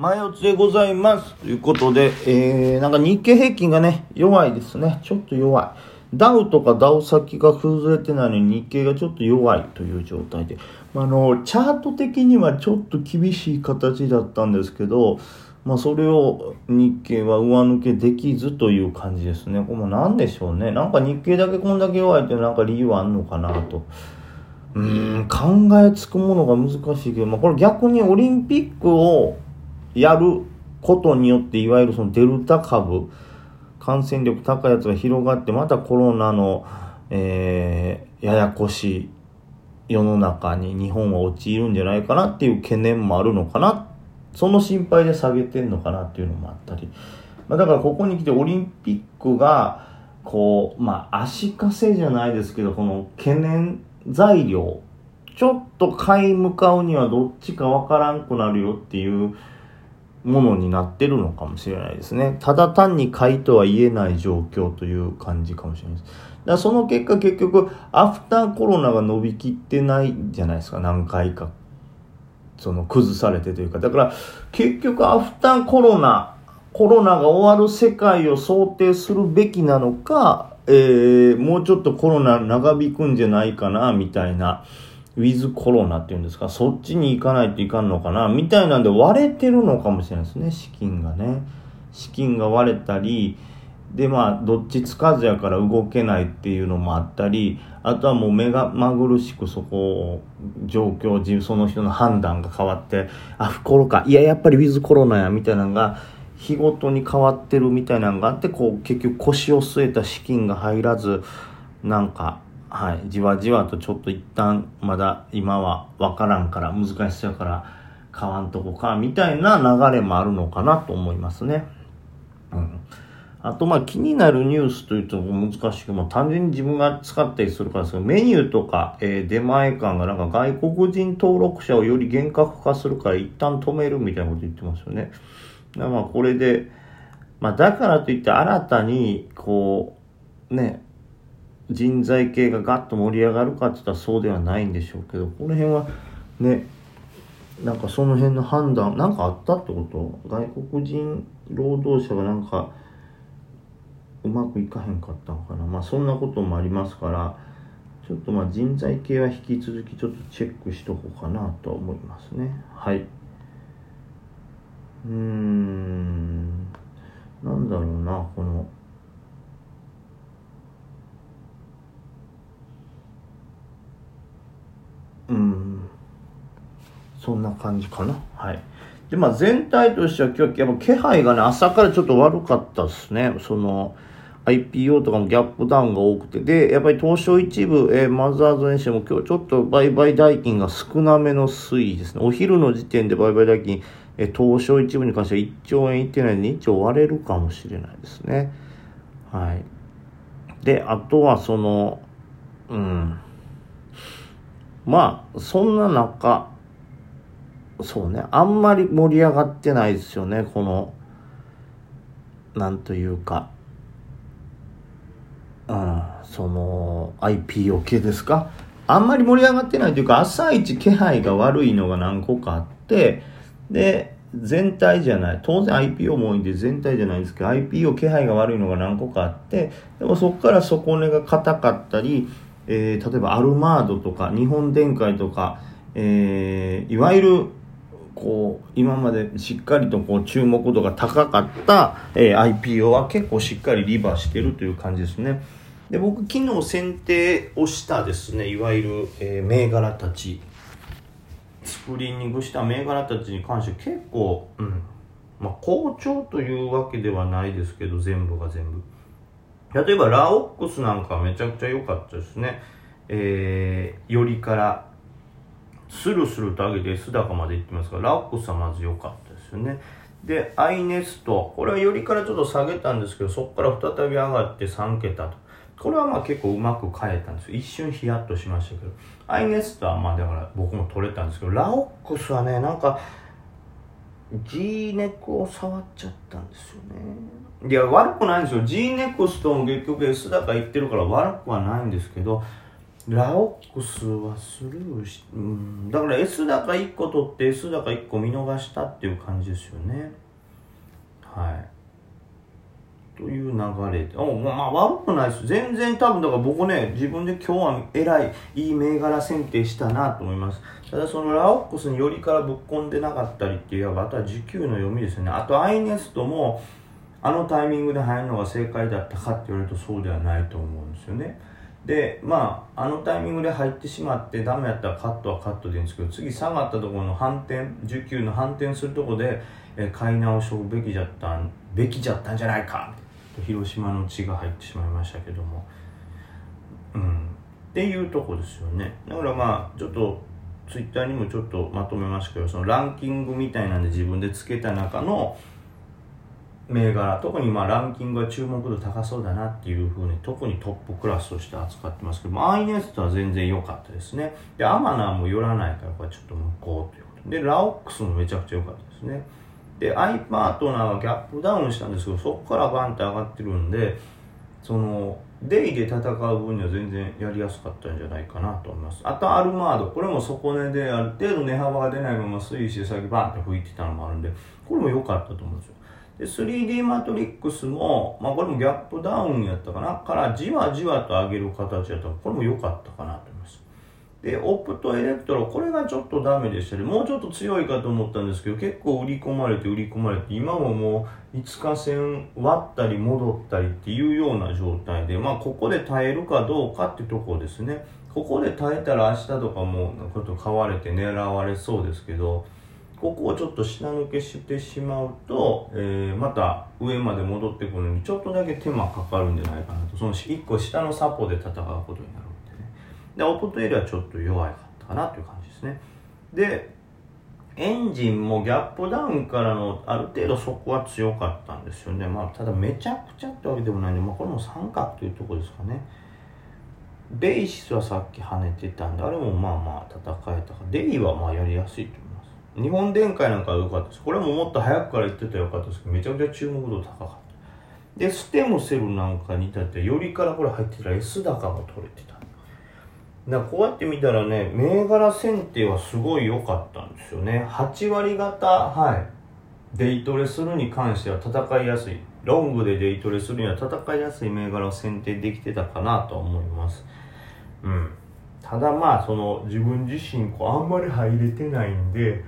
前四つでございます。ということで、えー、なんか日経平均がね、弱いですね。ちょっと弱い。ダウとかダウ先が崩れてないのに日経がちょっと弱いという状態で。まあ、の、チャート的にはちょっと厳しい形だったんですけど、まあ、それを日経は上抜けできずという感じですね。これも何でしょうね。なんか日経だけこんだけ弱いってなんか理由はあんのかなと。うーん、考えつくものが難しいけど、まあ、これ逆にオリンピックをやることによって、いわゆるそのデルタ株、感染力高いやつが広がって、またコロナの、えー、ややこしい世の中に日本は陥るんじゃないかなっていう懸念もあるのかな。その心配で下げてんのかなっていうのもあったり。まあ、だからここに来てオリンピックが、こう、まあ足かせじゃないですけど、この懸念材料、ちょっと買い向かうにはどっちかわからんくなるよっていうものになってるのかもしれないですね。ただ単に買いとは言えない状況という感じかもしれないです。だその結果結局、アフターコロナが伸びきってないじゃないですか、何回か。その崩されてというか。だから結局アフターコロナ、コロナが終わる世界を想定するべきなのか、えー、もうちょっとコロナ長引くんじゃないかな、みたいな。ウィズコロナっていうんですか、そっちに行かないといかんのかな、みたいなんで割れてるのかもしれないですね、資金がね。資金が割れたり、でまあ、どっちつかずやから動けないっていうのもあったり、あとはもう目がまぐるしくそこを、状況、その人の判断が変わって、あ、不コロか、いや、やっぱりウィズコロナや、みたいなのが、日ごとに変わってるみたいなのがあって、こう、結局腰を据えた資金が入らず、なんか、はい、じわじわとちょっと一旦まだ今は分からんから難しさやから買わんとこかみたいな流れもあるのかなと思いますね。うん。あとまあ気になるニュースというと難しいけど、まあ、単純に自分が使ったりするからですけど、メニューとか、えー、出前館がなんか外国人登録者をより厳格化するから一旦止めるみたいなこと言ってますよね。だからまあこれで、まあだからといって新たにこう、ね、人材系がガッと盛り上がるかって言ったらそうではないんでしょうけどこの辺はねなんかその辺の判断なんかあったってこと？外国人労働者がなんかうまくいかへんかったのかな？まあそんなこともありますからちょっとまあ人材系は引き続きちょっとチェックしとこうかなと思いますね。はい。うーん。なんだろうなこのうんそんな感じかな。はい。でまあ全体としては今日やっぱ気配がね朝からちょっと悪かったですね。その IPO とかもギャップダウンが多くて。でやっぱり東証一部、えー、マザーズにしても今日ちょっと売買代金が少なめの推移ですね。お昼の時点で売買代金、えー、東証一部に関しては1兆円いってないのに1兆割れるかもしれないですね。はい。であとはそのうん。まあ、そんな中、そうね、あんまり盛り上がってないですよね、この、なんというか、うん、その、IPO 系ですか？あんまり盛り上がってないというか、朝一気配が悪いのが何個かあって、で、全体じゃない。当然 IPO も多いんで全体じゃないんですけど、IPO 気配が悪いのが何個かあって、でもそこから底根が硬かったり、えー、例えばアルマードとか日本電解とか、えー、いわゆるこう今までしっかりとこう注目度が高かった、えー、IPO は結構しっかりリバーしてるという感じですね。で僕昨日選定をしたですねいわゆる、えー、銘柄たちスクリーニングした銘柄たちに関して結構、うんまあ、好調というわけではないですけど全部が全部。例えばラオックスなんかめちゃくちゃ良かったですね。えー、よりから、スルスルと上げて S 高まで行ってますから、ラックスはまず良かったですよね。で、アイネスト、これはよりからちょっと下げたんですけど、そこから再び上がって3桁と。これはまあ結構うまく変えたんですよ。一瞬ヒヤッとしましたけど。アイネストはまあだから僕も取れたんですけど、ラオックスはね、なんか、G ネックを触っちゃったんですよね。いや、悪くないんですよ。G ネクストも結局 S 高言ってるから悪くはないんですけど、ラオックスはスルーし、うん、だから S 高1個取って S 高1個見逃したっていう感じですよね。はい。という流れで。おまあ悪くないです。全然多分だから僕ね自分で今日は偉いいい銘柄選定したなと思います。ただそのラオックスによりからぶっ込んでなかったりっていうあとは時給の読みですよね。あとアイネストもあのタイミングで入るのが正解だったかって言われるとそうではないと思うんですよね。でまああのタイミングで入ってしまってダメやったらカットはカットでいいんですけど次下がったところの反転19の反転するところで、え買い直しをべきじゃったんべきじゃったんじゃないかと広島の血が入ってしまいましたけども。うん。っていうとこですよね。だからまあちょっとツイッターにもちょっとまとめましたけどそのランキングみたいなんで自分でつけた中の銘柄特にまあランキングが注目度高そうだなっていうふうに特にトップクラスとして扱ってますけどアイネストは全然良かったですね。でアマナーも寄らないからこれちょっと向こうということ。でラオックスもめちゃくちゃ良かったですね。でアイパートナーはギャップダウンしたんですけどそこからバンって上がってるんでそのデイで戦う分には全然やりやすかったんじゃないかなと思います。あとアルマードこれも底値である程度値幅が出ないまま推移して先バンって吹いてたのもあるんでこれも良かったと思うんですよ。で 3D マトリックスも、まあ、これもギャップダウンやったかな。からじわじわと上げる形やった。これも良かったかなと思います。でオプトエレクトロこれがちょっとダメでしたね。もうちょっと強いかと思ったんですけど結構売り込まれて売り込まれて今ももう5日線割ったり戻ったりっていうような状態でまあここで耐えるかどうかってとこですね。ここで耐えたら明日とかもこと買われて狙われそうですけどここをちょっと下抜けしてしまうと、えー、また上まで戻ってくるのにちょっとだけ手間かかるんじゃないかなと。その1個下のサポで戦うことになるんでね。でオポトエリはちょっと弱かったかなという感じですね。でエンジンもギャップダウンからのある程度そこは強かったんですよね。まあただめちゃくちゃってわけでもないんで、まあ、これも三角というとこですかね。ベイシスはさっき跳ねてたんであれもまあまあ戦えたか。デイはまあやりやすいと思日本電解なんかは良かったですこれももっと早くから言ってたらよかったですけどめちゃくちゃ注目度高かった。でステムセルなんかに至ってよりからこれ入ってたら S 高も取れてた。だからこうやって見たらね銘柄選定はすごい良かったんですよね。8割方はい。デイトレするに関しては戦いやすい。ロングでデイトレするには戦いやすい銘柄を選定できてたかなと思います。うん。ただまあその自分自身こうあんまり入れてないんで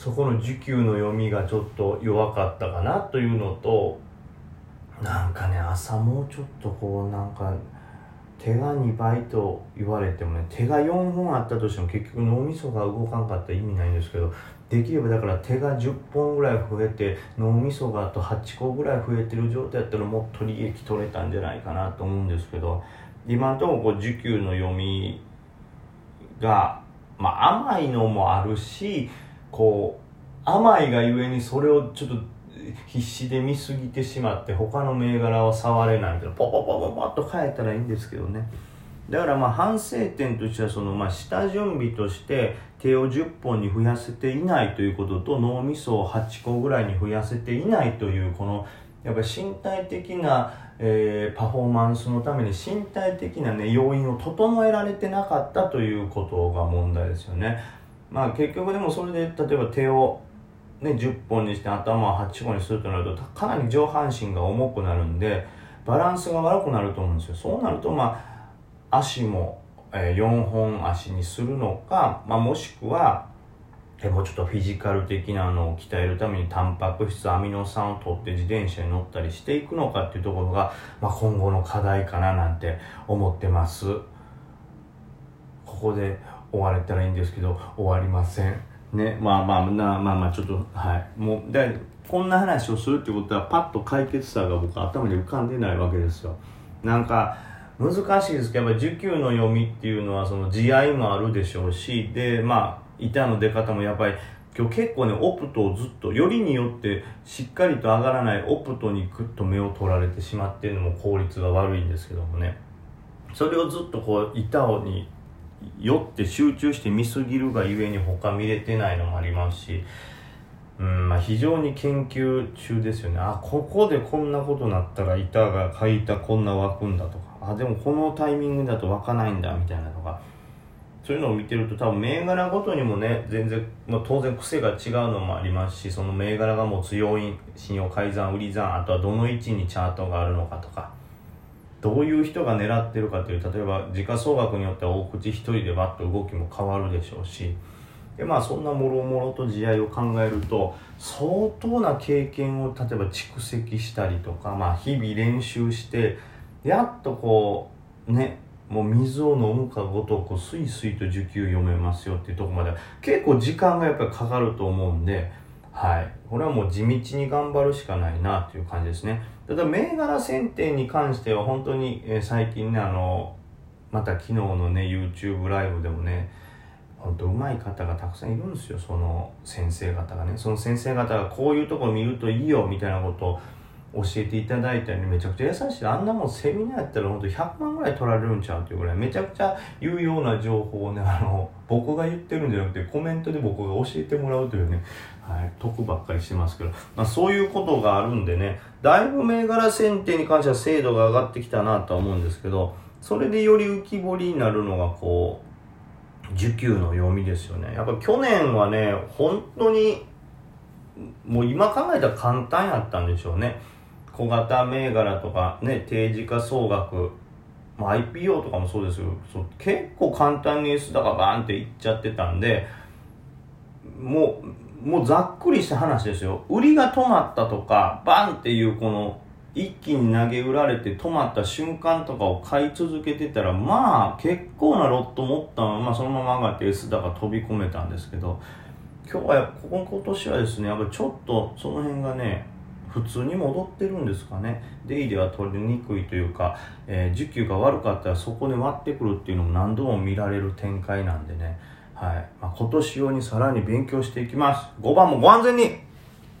そこの需給の読みがちょっと弱かったかなというのとなんかね朝もうちょっとこうなんか手が2倍と言われてもね手が4本あったとしても結局脳みそが動かんかったら意味ないんですけどできればだから手が10本ぐらい増えて脳みそがあと8個ぐらい増えてる状態やったらもっと利益取れたんじゃないかなと思うんですけど今のところこう需給の読みが、まあ、甘いのもあるしこう甘いがゆえにそれをちょっと必死で見すぎてしまって他の銘柄を触れないみたいなポポポポポッと変えたらいいんですけどねだからまあ反省点としてはそのまあ下準備として手を10本に増やせていないということと脳みそを8個ぐらいに増やせていないというこのやっぱり身体的な、えー、パフォーマンスのために身体的な、ね、要因を整えられてなかったということが問題ですよね。まあ結局でもそれで例えば手を、ね、10本にして頭を8本にするとなるとかなり上半身が重くなるんでバランスが悪くなると思うんですよ。そうなるとまあ足も、えー、4本足にするのか、まあ、もしくはもうちょっとフィジカル的なのを鍛えるためにタンパク質アミノ酸を取って自転車に乗ったりしていくのかっていうところが、まあ、今後の課題かななんて思ってます。ここで終われたらいいんですけど終わりません。ね。まあまあなまあまあちょっとはい。もうでこんな話をするってことはパッと解決策が僕頭に浮かんでないわけですよ。なんか難しいですけどやっぱり受給の読みっていうのはその慈愛もあるでしょうしでまあ板の出方もやっぱり今日結構ねオプトをずっとよりによってしっかりと上がらないオプトにグッと目を取られてしまっているのも効率が悪いんですけどもね。それをずっとこう板に酔って集中して見すぎるがゆえに他見れてないのもありますし、うんまあ、非常に研究中ですよね。あここでこんなことなったら板が書いたこんな湧くんだとか。あでもこのタイミングだと湧かないんだみたいなのがそういうのを見てると多分銘柄ごとにもね全然、まあ、当然癖が違うのもありますしその銘柄がもう強い信用改ざん売り算あとはどの位置にチャートがあるのかとか。どういう人が狙ってるかという例えば時価総額によっては大口一人でバッと動きも変わるでしょうしでまあそんなもろもろと地合いを考えると相当な経験を例えば蓄積したりとか、まあ、日々練習してやっとこうねもう水を飲むかごとくスイスイと受給読めますよっていうとこまで結構時間がやっぱりかかると思うんで、はい、これはもう地道に頑張るしかないなという感じですね。ただ銘柄選定に関しては本当に、え最近ねあのまた昨日のね YouTube ライブでもね本当うまい方がたくさんいるんですよ。その先生方がね。その先生方がこういうとこ見るといいよみたいなことを教えていただいたりめちゃくちゃ優しい。あんなもんセミナーやったら本当100万ぐらい取られるんちゃうっていうぐらい。めちゃくちゃ有用な情報をねあの 僕が言ってるんじゃなくてコメントで僕が教えてもらうというね、はい、得ばっかりしてますけど、まあ、そういうことがあるんでねだいぶ銘柄選定に関しては精度が上がってきたなとは思うんですけどそれでより浮き彫りになるのがこう需給の読みですよね。やっぱ去年はね本当にもう今考えたら簡単やったんでしょうね。小型銘柄とかね定時価総額、まあ、IPO とかもそうですよそう結構簡単に S 高バーンっていっちゃってたんでもうもうざっくりした話ですよ。売りが止まったとかバンっていうこの一気に投げ売られて止まった瞬間とかを買い続けてたらまあ結構なロット持ったままそのまま上がって S 高飛び込めたんですけど今日はここ今年はですねやっぱちょっとその辺がね普通に戻ってるんですかね。デイでは取りにくいというか、えー、需給が悪かったらそこで割ってくるっていうのも何度も見られる展開なんでね、はい。まあ、今年用にさらに勉強していきます。5番もご安全に。